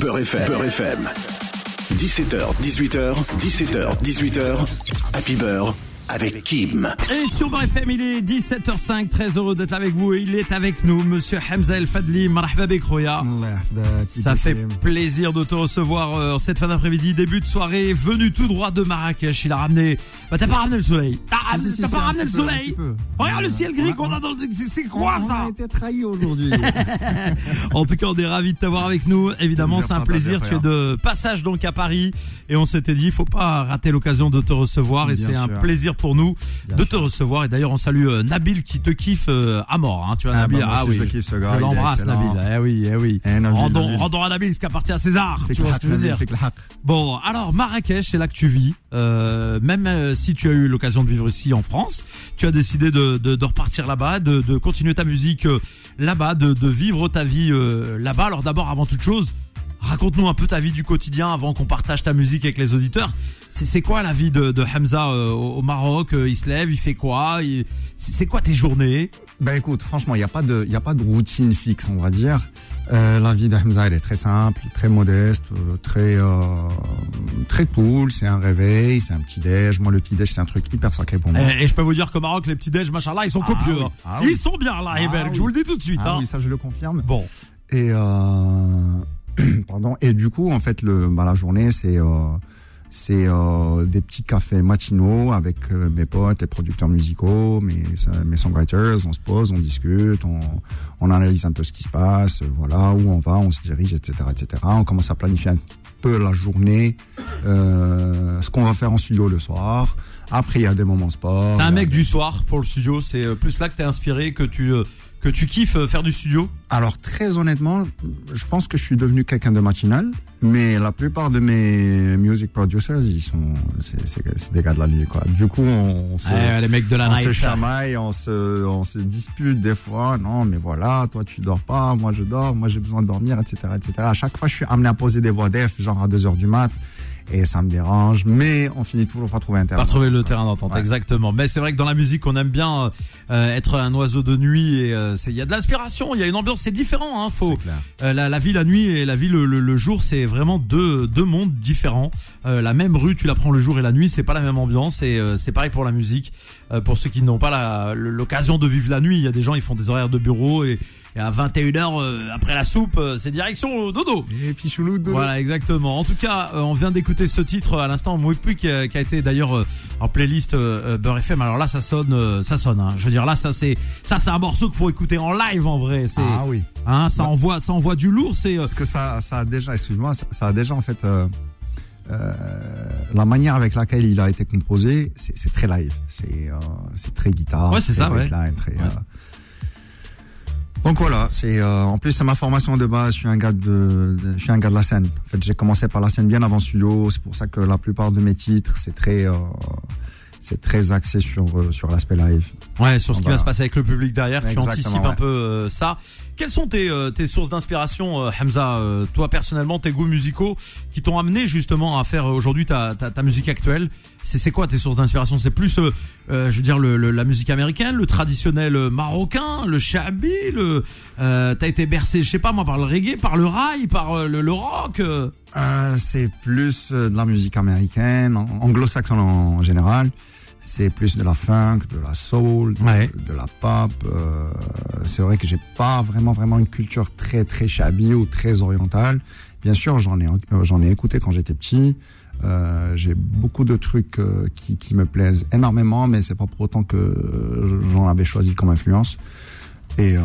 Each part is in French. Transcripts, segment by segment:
Beurre FM. Beurre FM. 17h, 18h, 17h, 18h. Happy Beurre avec Kim. Et sur BFM, il est 17h05, très heureux d'être avec vous. Il est avec nous, monsieur Hamza El Fadli, marhaba. Ça fait plaisir de te recevoir euh, cette fin d'après-midi, début de soirée, venu tout droit de Marrakech. Il a ramené. Bah, t'as pas ramené le soleil. T'as Si, si, t'as si, pas ramené le peu, soleil. Regarde le ciel gris On a- qu'on a dans le. c'est- C'est quoi on, ça On a été trahis aujourd'hui. En tout cas, on est ravis de t'avoir avec nous. Évidemment, Plaisir, c'est un plaisir. Tu es de passage donc à Paris et on s'était dit, faut pas rater l'occasion de te recevoir et Bien c'est un plaisir pour nous Bien de sûr. te recevoir. Et d'ailleurs, on salue euh, Nabil qui te kiffe euh, à mort. Hein. Tu vois, Ah, Nabil. bah, moi aussi, je le kiffe, ce gars, Je l'embrasse. Nabil. Eh oui, eh oui. Eh, Nabil, rendons, Nabil. rendons à Nabil ce qui appartient à César. Tu vois ce que je veux dire. Bon, alors Marrakech, c'est là que tu vis. Euh, même euh, si tu as eu l'occasion de vivre ici en France, tu as décidé de, de, de repartir là-bas, de, de continuer ta musique là-bas, de, de vivre ta vie là-bas. Alors d'abord, avant toute chose, raconte-nous un peu ta vie du quotidien avant qu'on partage ta musique avec les auditeurs. C'est quoi la vie de, de Hamza euh, au Maroc Euh, Il se lève, il fait quoi C'est quoi tes journées? Ben écoute, franchement, il n'y a pas de, y a pas de routine fixe, on va dire. Euh, la vie de Hamza, elle est très simple, très modeste, très, euh, très cool. C'est un réveil, c'est un petit déj. Moi, le petit déj, c'est un truc hyper sacré pour moi. et, et je peux vous dire qu'au Maroc, les petits déj, machallah, ils sont Ah copieux. oui, hein. ah ils oui. sont bien là, Ah Héberg, je vous le dis tout de suite. Ah hein. oui, ça, je le confirme. Bon. Et euh, pardon. Et du coup, en fait, le, bah, la journée, c'est euh, c'est euh, des petits cafés matinaux avec euh, mes potes, les producteurs musicaux, mes mes songwriters. On se pose, on discute, on, on analyse un peu ce qui se passe, euh, voilà où on va, on se dirige, etc., etc. On commence à planifier un peu la journée, euh, ce qu'on va faire en studio le soir. Après, il y a des moments sport. T'es un mec des- du soir pour le studio, c'est plus là que t'es inspiré, que tu euh, que tu kiffes euh, faire du studio. Alors très honnêtement, je pense que je suis devenu quelqu'un de matinal, mais la plupart de mes music producers, ils sont, c'est, des gars de la nuit quoi. Du coup, on se, Ouais, les mecs de la on se chamaille, on se, on se dispute des fois. Non, mais voilà, toi tu dors pas, moi je dors, moi j'ai besoin de dormir, etc., etc. À chaque fois, je suis amené à poser des voix def, genre à 2 heures du mat, et ça me dérange, mais on finit toujours par trouver un terrain. Pas trouver le terrain d'entente, Ouais. exactement. Mais c'est vrai que dans la musique, on aime bien euh, être un oiseau de nuit et euh, c'est- il y a de l'inspiration, il y a une ambiance, c'est différent. Hein, faut C'est clair. euh, la, la vie la nuit et la vie le, le, le jour, c'est vraiment deux deux mondes différents. Euh, la même rue, tu la prends le jour et la nuit, c'est pas la même ambiance et euh, c'est pareil pour la musique. Euh, pour ceux qui n'ont pas la- l'occasion de vivre la nuit, il y a des gens, ils font des horaires de bureau et, et à 21h euh, après la soupe, euh, c'est direction au dodo. Et puis chelou de Voilà, exactement. En tout cas, euh, on vient d'écouter ce titre à l'instant, Mouipi, qui, a- qui a été d'ailleurs euh, en playlist euh, euh, Beurre FM. Alors là, ça sonne, euh, ça sonne. Hein. Je veux dire, là, ça c'est, ça c'est un morceau qu'il faut écouter en live en vrai. Ah oui. hein, ça Bah. envoie, ça envoie du lourd. C'est, euh, Parce que ça, ça a déjà, excuse-moi, ça, ça a déjà en fait euh, euh, la manière avec laquelle il a été composé, c'est très live, c'est euh, c'est très guitare, Ouais, c'est ça, ouais. bassline, très. Ouais. euh, Donc voilà, c'est euh, en plus c'est ma formation de base. Je suis un gars de, de- je suis un gars de la scène. En fait, j'ai commencé par la scène bien avant studio. C'est pour ça que la plupart de mes titres, c'est très, euh, c'est très axé sur euh, sur l'aspect live. ouais, sur ce qui va se passer avec le public derrière. Tu anticipes un peu euh, ça. Quelles sont tes, euh, tes sources d'inspiration, euh, Hamza euh, Toi personnellement, tes goûts musicaux qui t'ont amené justement à faire aujourd'hui ta, ta, ta musique actuelle? C'est quoi tes sources d'inspiration? C'est plus, euh, je veux dire, le, le- la musique américaine, le traditionnel marocain, le shabi, le. Euh, T'as été bercé, je sais pas moi, par le reggae, par le rail, par le, le rock. euh? C'est plus de la musique américaine, an- anglo-saxonne en général. C'est plus de la funk, de la soul, de, Ouais. de la pop. euh, c'est vrai que j'ai pas vraiment vraiment une culture très très shabby ou très orientale. Bien sûr, j'en ai euh, j'en ai écouté quand j'étais petit. Euh, j'ai beaucoup de trucs euh, qui, qui me plaisent énormément, mais c'est pas pour autant que euh, j'en avais choisi comme influence. Et euh,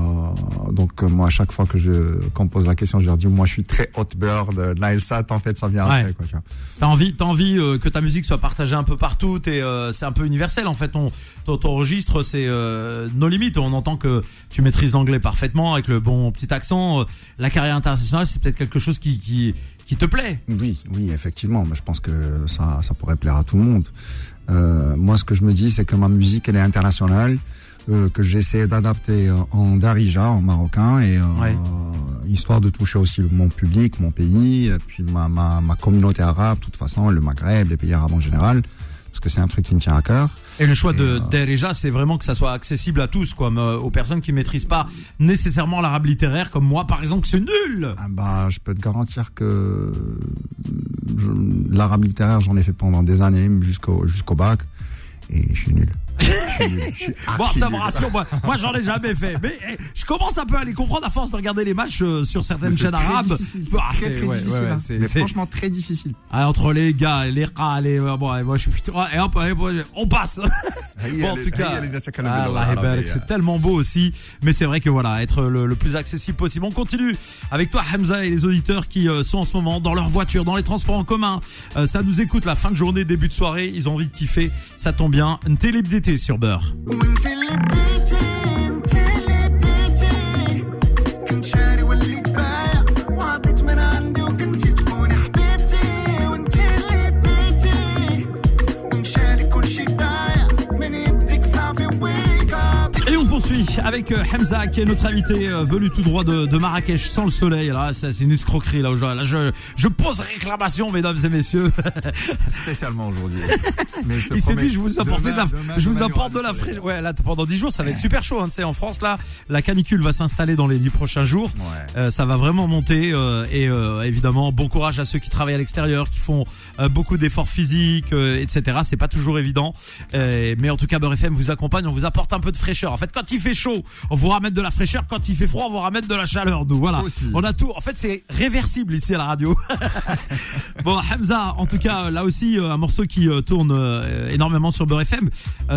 donc euh, moi, à chaque fois que je qu'on me pose la question, je leur dis moi, je suis très hot bird, euh, Nilesat. En fait, ça vient Ouais. après. Quoi, tu vois. T'as envie, t'as envie euh, que ta musique soit partagée un peu partout. Et euh, c'est un peu universel en fait. Ton, ton, ton registre, c'est euh, nos limites. On entend que tu maîtrises l'anglais parfaitement avec le bon petit accent. La carrière internationale, c'est peut-être quelque chose qui, qui qui te plaît. Oui, oui, effectivement. Mais je pense que ça, ça pourrait plaire à tout le monde. Euh, moi, ce que je me dis, c'est que ma musique, elle est internationale, euh, que j'essaie d'adapter euh, en darija, en marocain, et euh, Ouais. histoire de toucher aussi mon public, mon pays, et puis ma, ma, ma communauté arabe, de toute façon, le Maghreb, les pays arabes en général. parce que c'est un truc qui me tient à cœur. Et le choix de euh, Derija, c'est vraiment que ça soit accessible à tous, quoi, euh, aux personnes qui maîtrisent pas nécessairement l'arabe littéraire, comme moi, par exemple, c'est nul. Ah bah, je peux te garantir que je- l'arabe littéraire, j'en ai fait pendant des années, jusqu'au jusqu'au bac, et je suis nul. Bon, ça me rassure, moi, moi j'en ai jamais fait. Mais eh, je commence un peu à les comprendre à force de regarder les matchs euh, sur certaines chaînes arabes. Ah, très très ouais, difficile. ouais, ouais, hein. c'est- Mais franchement très difficile. Ah, entre les gars, les rats, les. Bon, et moi je suis putain. Et hop, on passe. Bon, en tout cas, ah, c'est tellement beau aussi. Mais c'est vrai que voilà, être le, plus accessible possible. On continue avec toi, Hamza, et les auditeurs qui euh, sont en ce moment dans leur voiture, dans les transports en commun. Euh, ça nous écoute la fin de journée, début de soirée. Ils ont envie de kiffer. Ça tombe bien. Une télé d'été sur Beurre. Avec euh, Hamza qui est notre invité euh, venu tout droit de, de Marrakech sans le soleil. Là, c'est une escroquerie là. aujourd'hui. Là, je, je pose réclamation, mesdames et messieurs. Spécialement aujourd'hui. Il s'est dit, je vous apporte de la, demain- je vous apporte de la fraîche. Ouais, là, pendant 10 jours, ça va être super chaud. Hein, tu sais, en France, là, la canicule va s'installer dans les 10 prochains jours. Ouais. Euh, ça va vraiment monter euh, et euh, évidemment bon courage à ceux qui travaillent à l'extérieur, qui font euh, beaucoup d'efforts physiques, euh, etc. C'est pas toujours évident, Euh, mais en tout cas Beurre FM vous accompagne, on vous apporte un peu de fraîcheur. En fait, quand il fait chaud, on vous ramène de la fraîcheur. Quand il fait froid, on vous ramène de la chaleur. Nous voilà, Aussi. on a tout. En fait, c'est réversible ici à la radio. bon, Hamza, en tout cas là aussi euh, un morceau qui euh, tourne euh, énormément sur Beurre FM.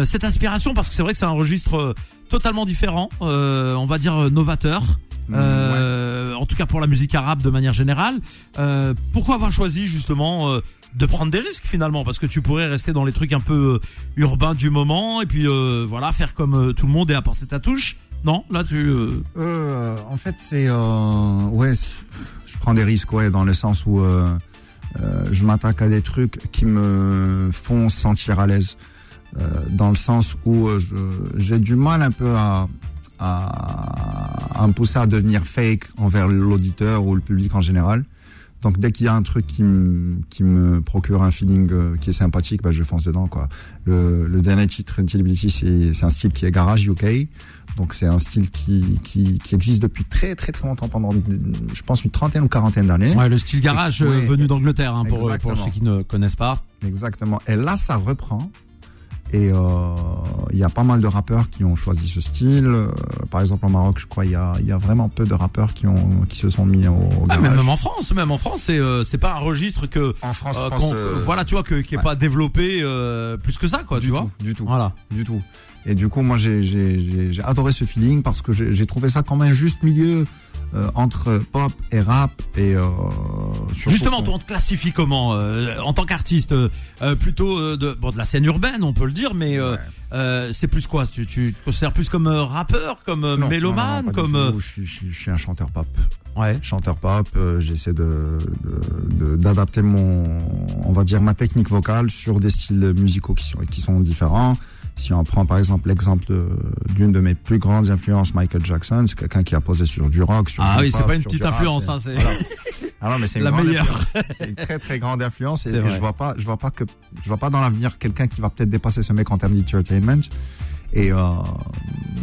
Cette inspiration parce que c'est vrai que c'est un registre totalement différent, on va dire novateur. Mm, Euh, en tout cas pour la musique arabe de manière générale. Euh, pourquoi avoir choisi justement euh, de prendre des risques finalement? Parce que tu pourrais rester dans les trucs un peu euh, urbains du moment et puis euh, voilà faire comme euh, tout le monde et apporter ta touche? Non, là tu. euh, Euh, en fait, c'est euh, ouais, je prends des risques, ouais, dans le sens où euh, euh, je m'attaque à des trucs qui me font sentir à l'aise, euh, dans le sens où euh, j'ai du mal un peu à, à, à me pousser à devenir fake envers l'auditeur ou le public en général. Donc dès qu'il y a un truc qui me, qui me procure un feeling euh, qui est sympathique, bah, je fonce dedans quoi. Le, le dernier titre, Intellibility, c'est c'est un style qui est garage UK. Donc c'est un style qui, qui, qui existe depuis très très très longtemps, pendant je pense une trentaine ou quarantaine d'années. Ouais, le style garage euh, Ouais. venu d'Angleterre hein, pour, euh, pour ceux qui ne connaissent pas. Exactement. Et là ça reprend. Et euh, il y a pas mal de rappeurs qui ont choisi ce style. Euh, par exemple, au Maroc, je crois, il y a, il y a vraiment peu de rappeurs qui, ont, qui se sont mis au Ah, même en France, même en France, c'est euh, c'est pas un registre que En France, euh, je pense, qu'on- euh, voilà, tu vois, que, qui est ouais. pas développé euh, plus que ça, quoi, du tu tout, vois. Du tout. Voilà. Du tout. Et du coup, moi, j'ai adoré ce feeling parce que j'ai j'ai trouvé ça comme un juste milieu euh, entre pop et rap. Et euh, Justement, toi, on te classifie comment euh, en tant qu'artiste euh, Plutôt euh, de, bon, de la scène urbaine, on peut le dire, mais euh, Ouais. euh, c'est plus quoi? Tu, tu te considères plus comme rappeur, comme Non, mélomane, non, non, comme. Je, suis- je je suis un chanteur pop. ouais. Chanteur pop. euh, J'essaie de- d'adapter mon, on va dire, ma technique vocale sur des styles musicaux qui sont qui sont différents. Si on prend par exemple l'exemple de- d'une de, mes plus grandes influences, Michael Jackson, c'est quelqu'un qui a posé sur du rock, sur Ah oui, c'est pas une petite rap, influence, c'est- hein, c'est voilà. Ah mais c'est une La meilleure. C'est une très très grande influence et, et je vois pas, je vois pas que, je vois pas dans l'avenir quelqu'un qui va peut-être dépasser ce mec en termes d'entertainment. Et euh,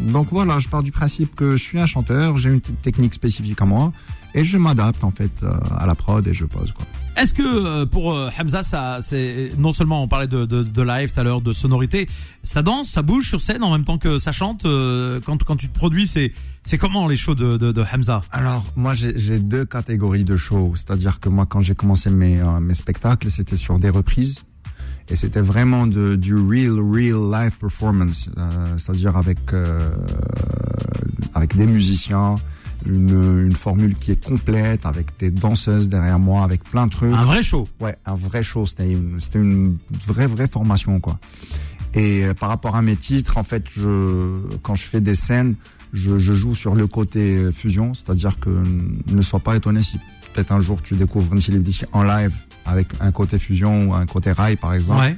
donc voilà, je pars du principe que je suis un chanteur, j'ai une technique spécifique à moi et je m'adapte en fait euh, à la prod et je pose quoi. Est-ce que euh, pour euh, Hamza, ça, c'est non seulement on parlait de, de, de live tout à l'heure, de sonorité, ça danse, ça bouge sur scène en même temps que ça chante. euh, quand quand tu te produis, c'est c'est comment les shows de de, de Hamza? Alors moi j'ai j'ai deux catégories de shows, c'est-à-dire que moi quand j'ai commencé mes euh, mes spectacles, c'était sur des reprises et c'était vraiment de, du real real live performance, euh, c'est-à-dire avec euh, avec des musiciens, une une formule qui est complète avec des danseuses derrière moi, avec plein de trucs. Un vrai show. Ouais, un vrai show. C'était une, c'était une vraie, vraie formation, quoi. Et euh, par rapport à mes titres, en fait, je, quand je fais des scènes, je, je joue sur le côté euh, fusion, c'est-à-dire que ne sois pas étonné si peut-être un jour tu découvres une célébrité en live avec un côté fusion ou un côté rail, par exemple. Ouais.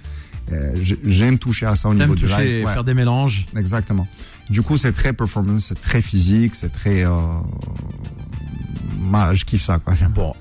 Euh, j'ai- J'aime toucher à ça au niveau du toucher, live. Ouais, faire des mélanges. Exactement. Du coup, c'est très performance, c'est très physique, c'est très. Euh, moi, je kiffe ça, quoi. Bon,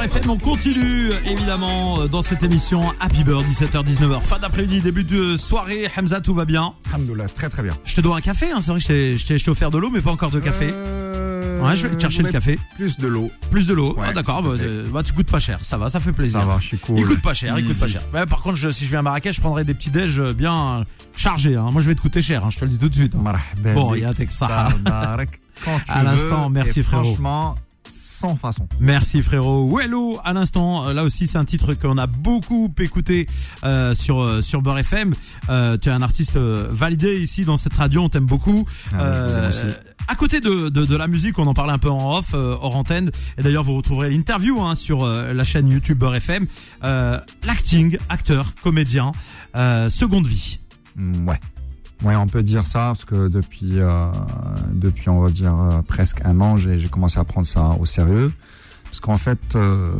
Beurre FM, on continue évidemment euh, dans cette émission Happy Bird, 17h-19h. Fin d'après-midi, début de soirée. Hamza, tout va bien Alhamdoulilah, très très bien. Je te dois un café, hein, c'est vrai, je t'ai- je offert de l'eau, mais pas encore de café. Euh, Ouais, je vais te chercher le ouais, café. Plus de l'eau. Plus de l'eau. Ouais, ah d'accord, s'il te bah, bah, tu coûtes pas cher, ça va, ça fait plaisir. Ça va, je suis cool. Il coûte pas cher, il coûte pas cher. Ouais, par contre, je- si je viens à Marrakech, je prendrai des petits déj euh, bien chargés. Hein. Moi, je vais te coûter cher, hein, je te le dis tout de suite. hein. Bon, il y a Texas. À l'instant, merci, frérot. Franchement, sans façon. Merci frérot. Wello à l'instant. Euh, Là aussi c'est un titre qu'on a beaucoup écouté euh, sur euh, sur Beurre FM. Euh, tu es un artiste validé ici dans cette radio. On t'aime beaucoup. Ah, aussi. à côté de, de, de la musique, on en parlait un peu en off, euh, hors antenne. Et d'ailleurs, vous retrouverez l'interview hein, sur euh, la chaîne YouTube Beurre FM. Euh, L'acting, acteur, comédien, euh, seconde vie. Ouais. Ouais, on peut dire ça parce que depuis, euh, depuis on va dire euh, presque un an, j'ai commencé à prendre ça au sérieux. Parce qu'en fait, euh,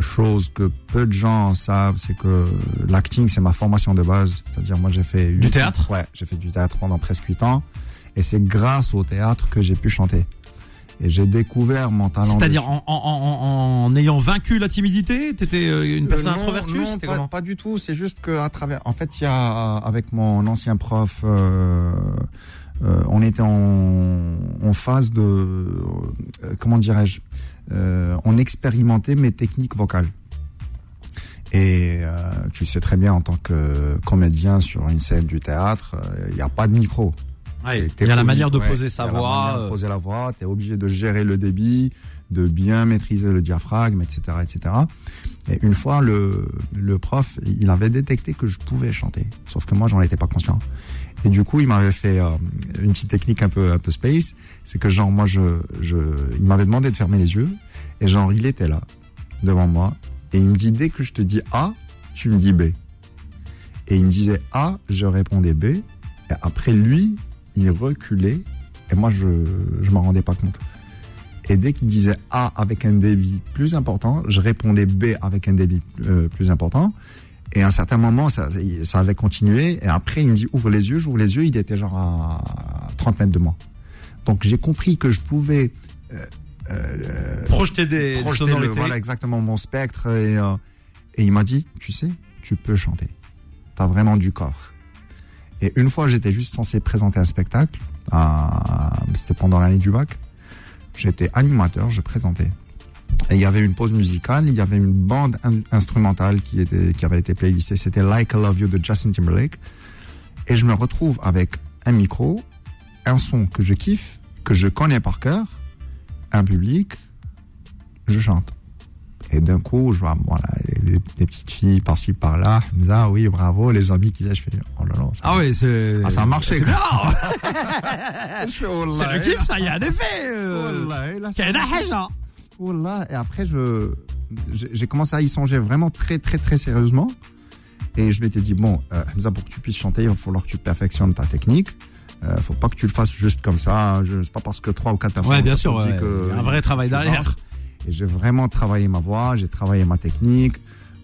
chose que peu de gens savent, c'est que l'acting, c'est ma formation de base. C'est-à-dire, moi, j'ai fait huit- théâtre? Ouais, j'ai fait du théâtre pendant presque 8 ans, et c'est grâce au théâtre que j'ai pu chanter. Et j'ai découvert mon talent. de C'est-à-dire en, en, en, en ayant vaincu la timidité, t'étais euh, une personne Euh, non, introvertie non, pas, pas du tout. C'est juste que à travers. En fait, il y a avec mon ancien prof, euh, euh, on était en, en phase de euh, comment dirais-je, euh, on expérimentait mes techniques vocales. Et euh, tu sais très bien en tant que comédien sur une scène du théâtre, euh, il n'y a pas de micro. Ouais, Il y a la manière de ouais, poser sa la voix. de euh, poser la voix, tu es obligé de gérer le débit, de bien maîtriser le diaphragme, etc., etc. Et une fois, le, le prof, il avait détecté que je pouvais chanter, sauf que moi, j'en étais pas conscient. Et du coup, il m'avait fait euh, une petite technique un peu un peu space, c'est que genre moi, je, je, il m'avait demandé de fermer les yeux, et genre il était là devant moi, et il me dit dès que je te dis A, tu me dis B. Et il me disait A, je répondais B, et après lui, il reculait et moi je je m'en rendais pas compte. Et dès qu'il disait A avec un débit plus important, je répondais B avec un débit euh, plus important. Et à un certain moment, ça, ça avait continué. Et après, il me dit ouvre les yeux, j'ouvre les yeux. Il était genre à 30 mètres de moi. Donc j'ai compris que je pouvais euh, euh, projeter des projeter le- voilà exactement mon spectre et, et il m'a dit tu sais tu peux chanter t'as vraiment du corps et une fois j'étais juste censé présenter un spectacle c'était pendant l'année du bac. J'étais animateur je présentais. Et il y avait une pause musicale il y avait une bande in- instrumentale qui était qui avait été playlistée. C'était Like I Love You de Justin Timberlake. Et je me retrouve avec un micro un son que je kiffe que je connais par cœur un public je chante. Et d'un coup, je vois voilà, les, petites filles par-ci par-là. Hamza, oui, bravo. Les amis qui disent, je fais, oh là là. ça- Ah oui, c'est. Ah, ça a marché, C'est quoi. Je fais, oh C'est le kiff, ça y a un effet. Oh euh, marche. âge, hein Oh là. Et après, je, j'ai commencé à y songer vraiment très, très, très sérieusement. Et je m'étais dit, bon, euh, Hamza, pour que tu puisses chanter, il va falloir que tu perfectionnes ta technique. Euh, faut pas que tu le fasses juste comme ça. Je, c'est pas parce que trois ou quatre personnes Ouais, bien sûr. ouais. que Il un vrai travail derrière. Et j'ai vraiment travaillé ma voix, j'ai travaillé ma technique.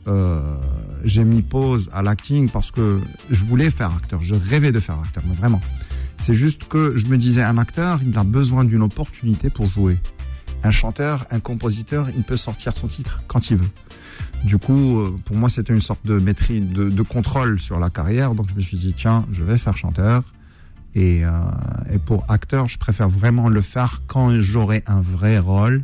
Euh, j'ai mis pause à l'acting parce que je voulais faire acteur. Je rêvais de faire acteur, mais vraiment. C'est juste que je me disais, un acteur, il a besoin d'une opportunité pour jouer. Un chanteur, un compositeur, il peut sortir son titre quand il veut. Du coup, euh, pour moi, c'était une sorte de maîtrise, de, contrôle sur la carrière. Donc, je me suis dit, tiens, je vais faire chanteur. Et, euh, et pour acteur, je préfère vraiment le faire quand j'aurai un vrai rôle.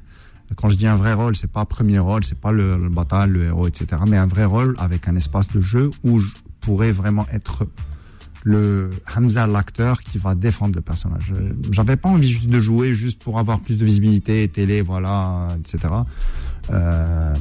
Quand je dis un vrai rôle, c'est pas premier rôle, c'est pas le, le bataille, le héros, etc. Mais un vrai rôle avec un espace de jeu où je pourrais vraiment être le Hamza, l'acteur qui va défendre le personnage. Euh, J'avais pas envie juste de jouer juste pour avoir plus de visibilité, télé, voilà, etc. Euh,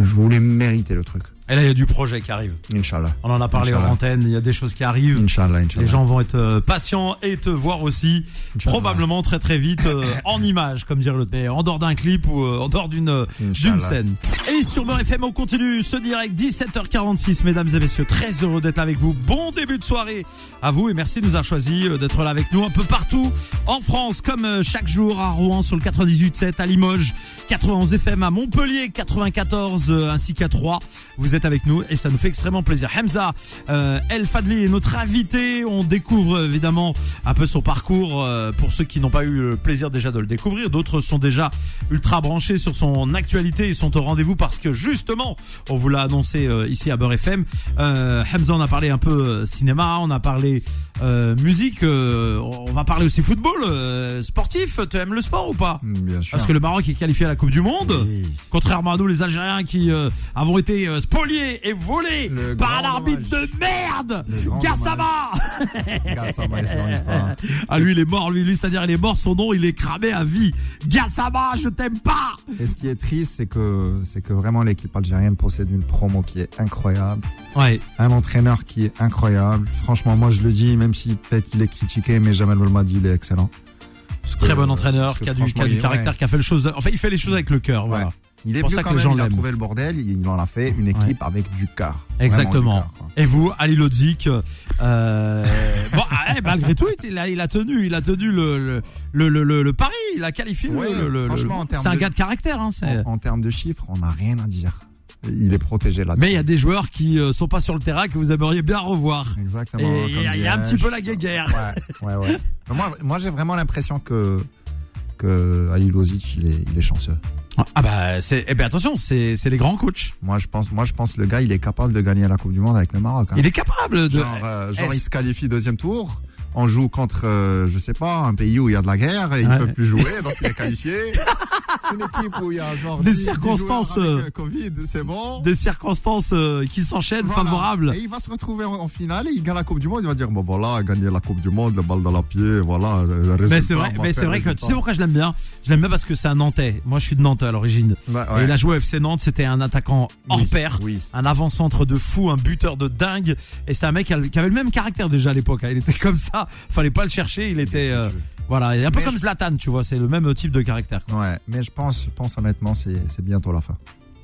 je voulais mériter le truc. Et là, il y a du projet qui arrive. Inch'Allah. On en a parlé en antenne. Il y a des choses qui arrivent. Inch'Allah, Inch'Allah. Les gens vont être euh, patients et te voir aussi Inch'Allah. probablement très très vite euh, en image, comme dire le père, en dehors d'un clip ou euh, en dehors d'une euh, d'une scène. Et sur Beurre FM, on continue ce direct 17h46, mesdames et messieurs. Très heureux d'être avec vous. Bon début de soirée à vous et merci de nous avoir choisi euh, d'être là avec nous un peu partout en France, comme chaque jour à Rouen sur le 98.7, à Limoges, 91 FM à Montpellier, 94 euh, ainsi qu'à Troyes. Vous êtes avec nous et ça nous fait extrêmement plaisir. Hamza euh, El Fadli est notre invité. On découvre évidemment un peu son parcours euh, pour ceux qui n'ont pas eu le plaisir déjà de le découvrir. D'autres sont déjà ultra branchés sur son actualité et sont au rendez-vous parce que justement, on vous l'a annoncé euh, ici à Beurre FM. Euh, Hamza, on a parlé un peu euh, cinéma, on a parlé euh, musique, on va parler aussi football, sportif. Tu aimes le sport ou pas? Bien sûr. Parce que le Maroc est qualifié à la Coupe du Monde. Oui. Contrairement à nous, les Algériens qui avons été euh, spoliés et volés Le par un grand arbitre dommage. de merde, Gassama. L'histoire. Ah lui, il est mort, lui, lui c'est-à-dire il est mort, son nom, il est cramé à vie. Gassama, je t'aime pas. Et ce qui est triste, c'est que, c'est que vraiment l'équipe algérienne possède une promo qui est incroyable. Ouais, Un entraîneur qui est incroyable. Franchement, moi je le dis, même si peut-être il est critiqué, mais Jamal Belmadi, il est excellent. Que- très bon entraîneur, qui a du, qui a franchement, du il est- caractère, ouais. qui a fait les choses. Enfin, il fait les choses avec le cœur, voilà. Ouais. Il est pour vieux ça que les même, gens il a trouvé le bordel, il en a fait une équipe avec du quart. Exactement. Du. Et vous, Ali Lodzik, euh, bon, ah, eh, malgré tout, il a, il a tenu, il a tenu le le le le, le- le pari, il a qualifié. le- Ouais, le, franchement, c'est un gars de caractère, hein. En, en termes de chiffres, on n'a rien à dire. Il est protégé là. Mais il y a des joueurs qui euh, sont pas sur le terrain que vous aimeriez bien revoir. Exactement. Et il y a- y un petit peu la guéguerre. Ouais, ouais, ouais. Mais moi, moi j'ai vraiment l'impression que que Ali Lozic, il est, il est chanceux. Ah bah c'est eh ben attention, c'est c'est les grands coachs. Moi, je pense, moi, je pense, le gars, il est capable de gagner la Coupe du Monde avec le Maroc. hein. Il est capable de Genre, euh, genre il se qualifie deuxième tour. On joue contre, euh, je sais pas, un pays où il y a de la guerre et il Ouais. peut plus jouer, donc il est qualifié. Une équipe où il y a genre Des 10 10 circonstances, avec, euh, euh, Covid, c'est bon. des circonstances euh, qui s'enchaînent Voilà. favorables. Et il va se retrouver en, en finale et il gagne la Coupe du Monde. Il va dire bon voilà, gagner la Coupe du Monde, le balle dans la pied, voilà. le- Mais c'est vrai, mais c'est vrai que tu sais pourquoi je l'aime bien? Je l'aime bien parce que c'est un Nantais. Moi, je suis de Nantes à l'origine. Ouais, Et il a joué au FC Nantes, c'était un attaquant hors Oui, pair, Oui. un avant-centre de fou, un buteur de dingue. Et c'était un mec qui avait le même caractère déjà à l'époque. hein. Il était comme ça, fallait pas le chercher. Il était, euh, voilà, il est un peu Mais comme je- Zlatan, tu vois. C'est le même type de caractère. Ouais, mais je pense, je pense honnêtement, c'est bientôt la fin.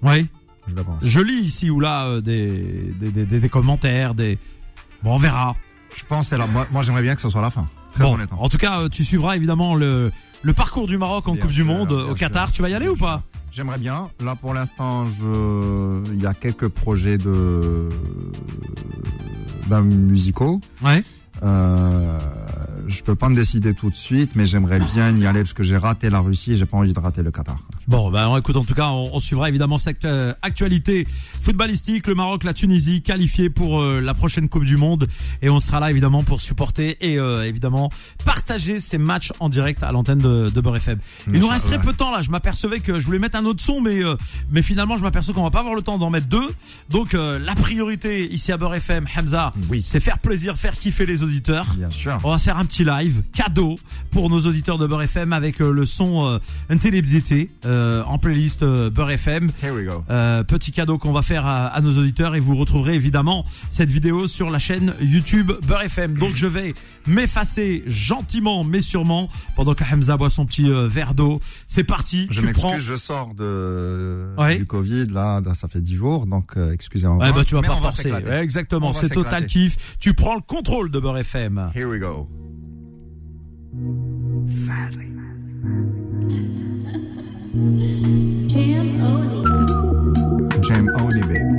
Oui. Je le pense. Je lis ici ou là euh, des, des, des, des- des commentaires, des. Bon, on verra. Je pense c'est la. Moi, moi, j'aimerais bien que ce soit la fin. Très Bon, honnêtement. en tout cas, euh, tu suivras évidemment le, le parcours du Maroc en Bien Coupe du Monde euh, au sûr, Qatar. Tu vas y aller bien ou pas? J'aimerais bien. Là, pour l'instant, je, il y a quelques projets de, ben, musicaux. Ouais. Euh, je peux pas me décider tout de suite, mais j'aimerais bien y aller parce que j'ai raté la Russie j'ai pas envie de rater le Qatar. Bon, ben écoute, en tout cas, on, on suivra évidemment cette euh, actualité footballistique. Le Maroc, la Tunisie, qualifiés pour euh, la prochaine Coupe du Monde, et on sera là évidemment pour supporter et euh, évidemment partager ces matchs en direct à l'antenne de, de Beurre FM. Il nous reste très peu de temps là. Je m'apercevais que je voulais mettre un autre son, mais euh, mais finalement, je m'aperçois qu'on va pas avoir le temps d'en mettre deux. Donc euh, la priorité ici à Beurre FM, Hamza, Oui. c'est faire plaisir, faire kiffer les auditeurs. Bien sûr. On va faire un petit live cadeau pour nos auditeurs de Beurre FM avec euh, le son euh, euh, en playlist euh, Beurre FM. Here we go. Euh, petit cadeau qu'on va faire à, à nos auditeurs et vous retrouverez évidemment cette vidéo sur la chaîne YouTube Beurre FM. Donc je vais m'effacer gentiment mais sûrement pendant que Hamza boit son petit euh, verre d'eau. C'est parti. Je m'excuse, prends. je sors de Ouais. du Covid là, là, ça fait dix jours, donc euh, excusez-moi. Ouais, bah tu vas Mais pas forcer. Ouais, exactement, c'est total kiff. Tu prends le contrôle de Beurre FM. Here we go. Jam Oni. Jam only baby.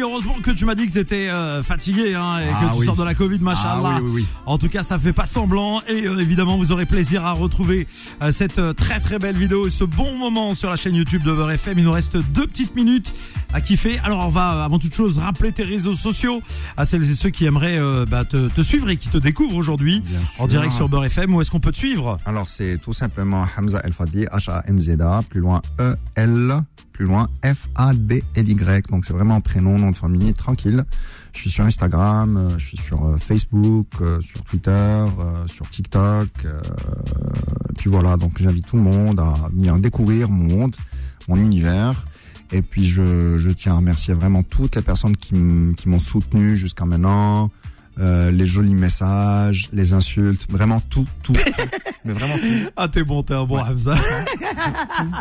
Heureusement que tu m'as dit que t'étais euh, fatigué hein, et Ah que tu oui. sors de la Covid, machallah. Ah oui, oui, oui. En tout cas, ça fait pas semblant et euh, évidemment, vous aurez plaisir à retrouver euh, cette euh, très très belle vidéo et ce bon moment sur la chaîne YouTube de Beurre FM. Il nous reste deux petites minutes à kiffer. Alors, on va avant toute chose rappeler tes réseaux sociaux à celles et ceux qui aimeraient euh, bah, te, te suivre et qui te découvrent aujourd'hui en direct sur Beurre FM. Où est-ce qu'on peut te suivre? Alors c'est tout simplement Hamza El Fadli, H-A-M-Z-A, plus loin E-L, loin F-A-D-L-Y. Donc c'est vraiment prénom, nom de famille, tranquille. Je suis sur Instagram, euh, je suis sur euh, Facebook, euh, sur Twitter, sur TikTok. puis voilà, donc j'invite tout le monde à venir découvrir mon monde, mon univers. Et puis je, je tiens à remercier vraiment toutes les personnes qui m'ont soutenu jusqu'à maintenant. Euh, les jolis messages, les insultes, vraiment tout, tout, tout. mais vraiment tout. Ah, t'es bon, t'es un bon Hamza.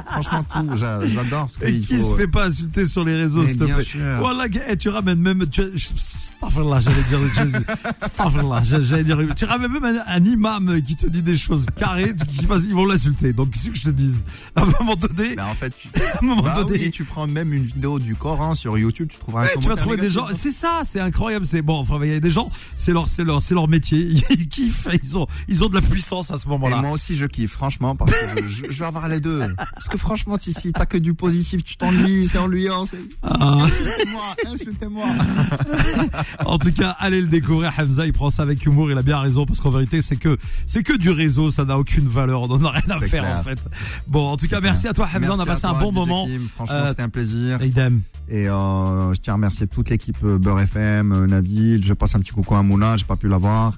Franchement, tout. j'a- J'adore Et qu'il qui faut. se fait pas insulter sur les réseaux, s'il te plaît sûr. Voilà, et tu ramènes même, tu, Astaghfirullah, j'allais dire, Astaghfirullah, j'allais dire, tu ramènes même un, un imam qui te dit des choses carrées, qui- ils vont l'insulter. Donc, qu'est-ce que je te dise? À un moment donné, Mais en fait, tu, à un moment bah donné, oui, tu prends même une vidéo du Coran sur YouTube, tu trouveras un Ouais, tu vas trouver des gens, négatif. c'est ça, c'est incroyable, c'est bon, enfin, il y a des gens, c'est leur, c'est leur, c'est leur métier, ils kiffent, ils ont, ils ont de la puissance à ce Et moment-là. moi aussi, je kiffe, franchement, parce que je, je- je vais avoir les deux. Parce que franchement, si, si t'as que du positif, tu t'ennuies, c'est ennuyant, c'est... Ah. Insultez-moi, insultez-moi. En tout cas, allez le découvrir, Hamza, il prend ça avec humour, il a bien raison, parce qu'en vérité, c'est que, c'est que du réseau, ça n'a aucune valeur, on n'en a rien à faire, clair. en fait. Bon, en tout cas, merci à toi, Hamza, Merci on a passé un bon DJ moment. Kim. Franchement, Euh, c'était un plaisir. Idem. Et euh, je tiens à remercier toute l'équipe euh, Beurre FM, euh, Nabil. Je passe un petit coucou à Mouna, j'ai pas pu l'avoir.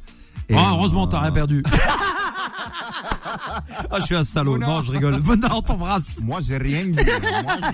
Et, Ah, heureusement, t'as rien perdu. ah, je suis un salaud. Mouna. Non, je rigole. Bon, on t'embrasse. Moi, j'ai rien dit. Moi,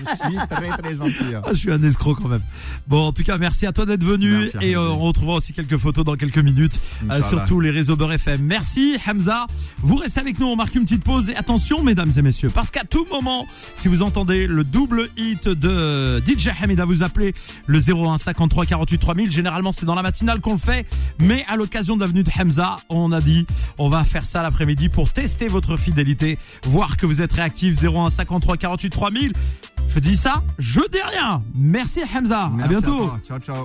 je suis très, très gentil. Ah, je suis un escroc quand même. Bon, en tout cas, merci à toi d'être venu et euh, on retrouvera aussi quelques photos dans quelques minutes euh, sur tous les réseaux Beurre FM. Merci Hamza. Vous restez avec nous, on marque une petite pause et attention mesdames et messieurs, parce qu'à tout moment, si vous entendez le double hit de DJ Hamida, vous appelez le 01 53 48 3000. Généralement, c'est dans la matinale qu'on le fait, mais à l'occasion de la venue de Hamza, on a dit on va faire ça l'après-midi pour tester votre fidélité, voir que vous êtes réactif 01 53 48 3000. Je dis ça, je dis rien. Merci Hamza. Merci à bientôt. toi. Ciao, ciao.